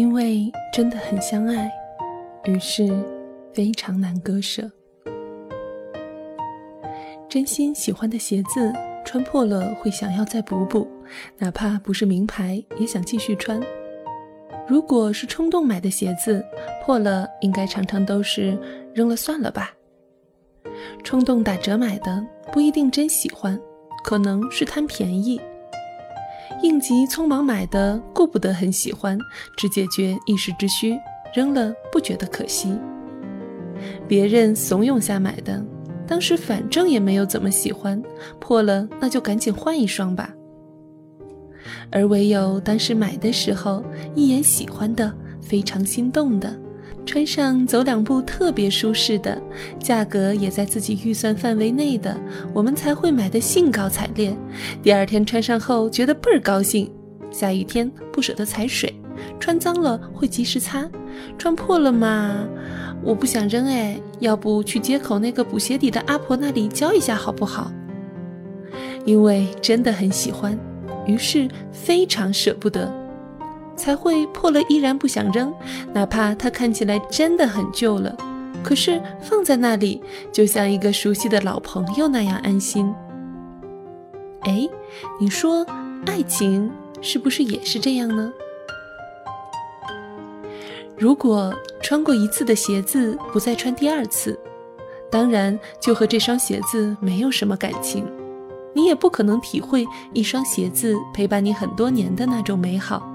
因为真的很相爱，于是非常难割舍。真心喜欢的鞋子穿破了会想要再补补，哪怕不是名牌也想继续穿。如果是冲动买的鞋子破了，应该常常都是扔了算了吧。冲动打折买的不一定真喜欢，可能是贪便宜。应急匆忙买的，顾不得很喜欢，只解决一时之需，扔了不觉得可惜。别人怂恿下买的，当时反正也没有怎么喜欢，破了那就赶紧换一双吧。而唯有当时买的时候一眼喜欢的，非常心动的，穿上走两步特别舒适的，价格也在自己预算范围内的，我们才会买的兴高采烈。第二天穿上后觉得倍儿高兴，下雨天不舍得踩水，穿脏了会及时擦，穿破了嘛，我不想扔哎，要不去街口那个补鞋底的阿婆那里教一下好不好？因为真的很喜欢。于是非常舍不得，才会破了依然不想扔，哪怕它看起来真的很旧了，可是放在那里就像一个熟悉的老朋友那样安心。哎，你说爱情是不是也是这样呢？如果穿过一次的鞋子不再穿第二次，当然就和这双鞋子没有什么感情。你也不可能体会一双鞋子陪伴你很多年的那种美好。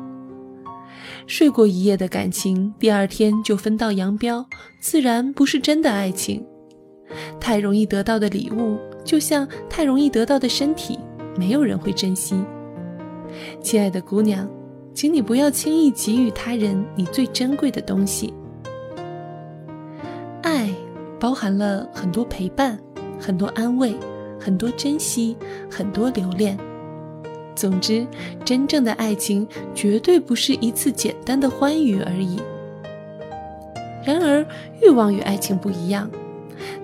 睡过一夜的感情，第二天就分道扬镳，自然不是真的爱情。太容易得到的礼物，就像太容易得到的身体，没有人会珍惜。亲爱的姑娘，请你不要轻易给予他人你最珍贵的东西。爱包含了很多陪伴，很多安慰。很多珍惜，很多留恋。总之，真正的爱情绝对不是一次简单的欢愉而已。然而，欲望与爱情不一样。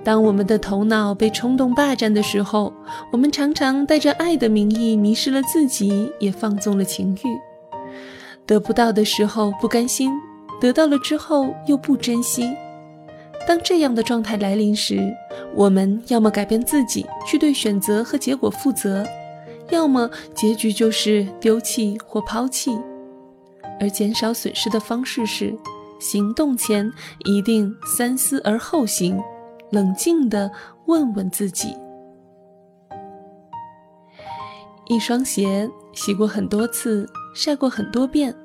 当我们的头脑被冲动霸占的时候，我们常常带着爱的名义迷失了自己，也放纵了情欲。得不到的时候不甘心，得到了之后又不珍惜。当这样的状态来临时，我们要么改变自己，去对选择和结果负责，要么结局就是丢弃或抛弃。而减少损失的方式是，行动前一定三思而后行，冷静地问问自己：一双鞋洗过很多次，晒过很多遍，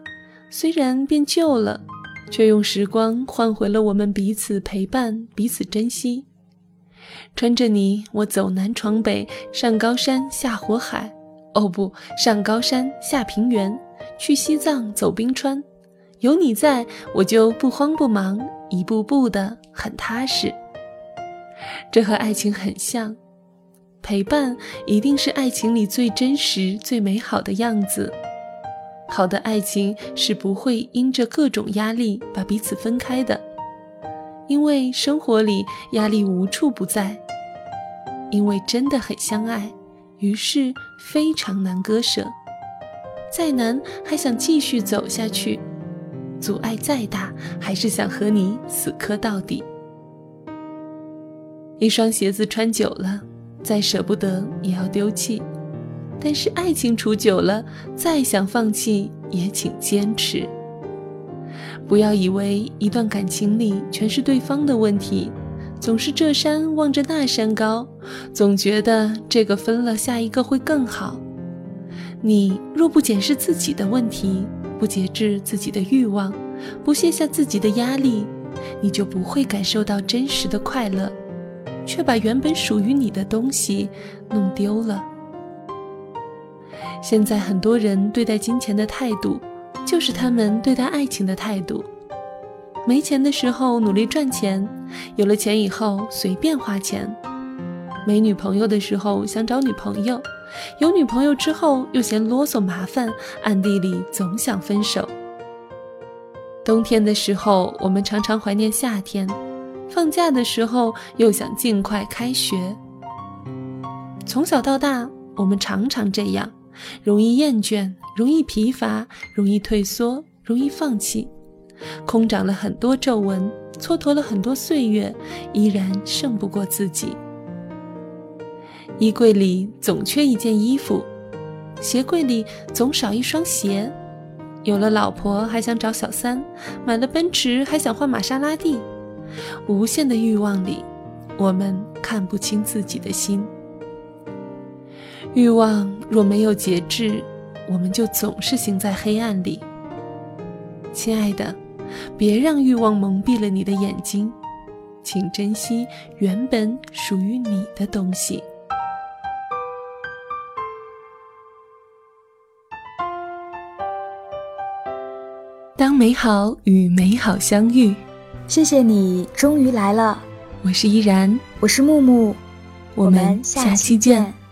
虽然变旧了。却用时光换回了我们彼此陪伴、彼此珍惜。穿着你，我走南闯北，上高山下火海。哦不，上高山下平原，去西藏走冰川。有你在，我就不慌不忙，一步步的很踏实。这和爱情很像，陪伴一定是爱情里最真实、最美好的样子。好的爱情是不会因着各种压力把彼此分开的，因为生活里压力无处不在。因为真的很相爱，于是非常难割舍。再难还想继续走下去，阻碍再大还是想和你死磕到底。一双鞋子穿久了，再舍不得也要丢弃。但是爱情处久了，再想放弃也请坚持。不要以为一段感情里全是对方的问题，总是这山望着那山高，总觉得这个分了下一个会更好。你若不检视自己的问题，不节制自己的欲望，不卸下自己的压力，你就不会感受到真实的快乐，却把原本属于你的东西弄丢了。现在很多人对待金钱的态度，就是他们对待爱情的态度。没钱的时候努力赚钱，有了钱以后随便花钱；没女朋友的时候想找女朋友，有女朋友之后又嫌啰嗦麻烦，暗地里总想分手。冬天的时候，我们常常怀念夏天；放假的时候又想尽快开学。从小到大，我们常常这样。容易厌倦，容易疲乏，容易退缩，容易放弃，空长了很多皱纹，蹉跎了很多岁月，依然胜不过自己。衣柜里总缺一件衣服，鞋柜里总少一双鞋。有了老婆还想找小三，买了奔驰还想换玛莎拉蒂。无限的欲望里，我们看不清自己的心。欲望若没有节制，我们就总是行在黑暗里。亲爱的，别让欲望蒙蔽了你的眼睛，请珍惜原本属于你的东西。当美好与美好相遇，谢谢你终于来了。我是依然，我是木木，我们下期见。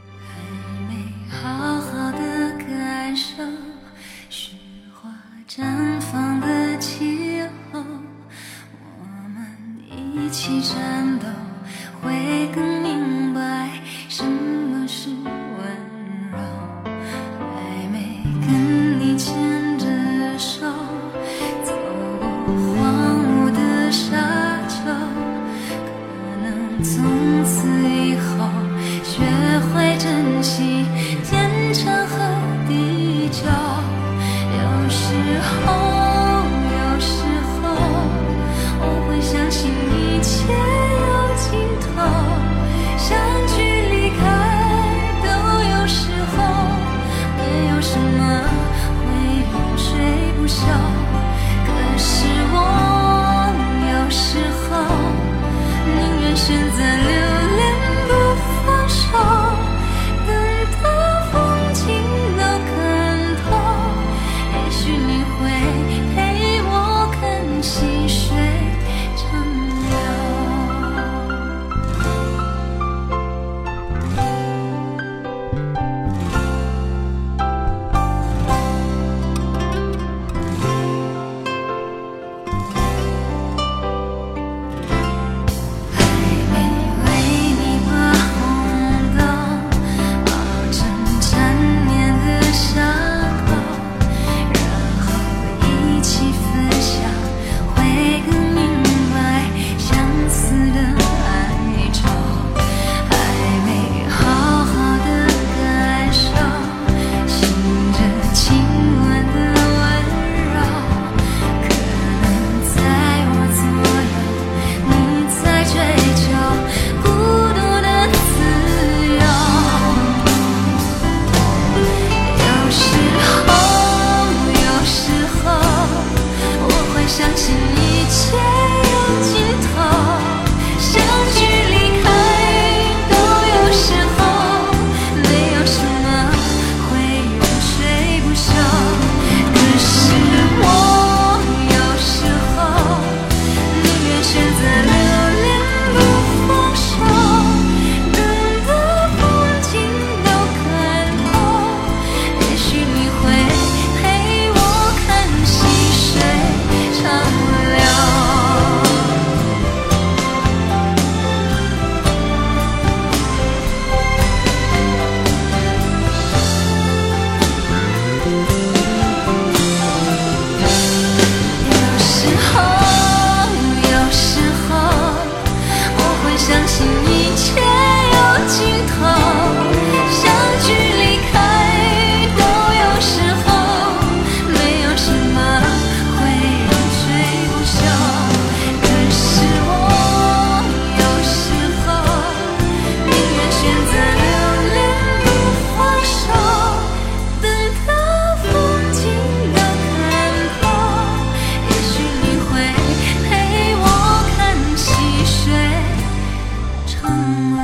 my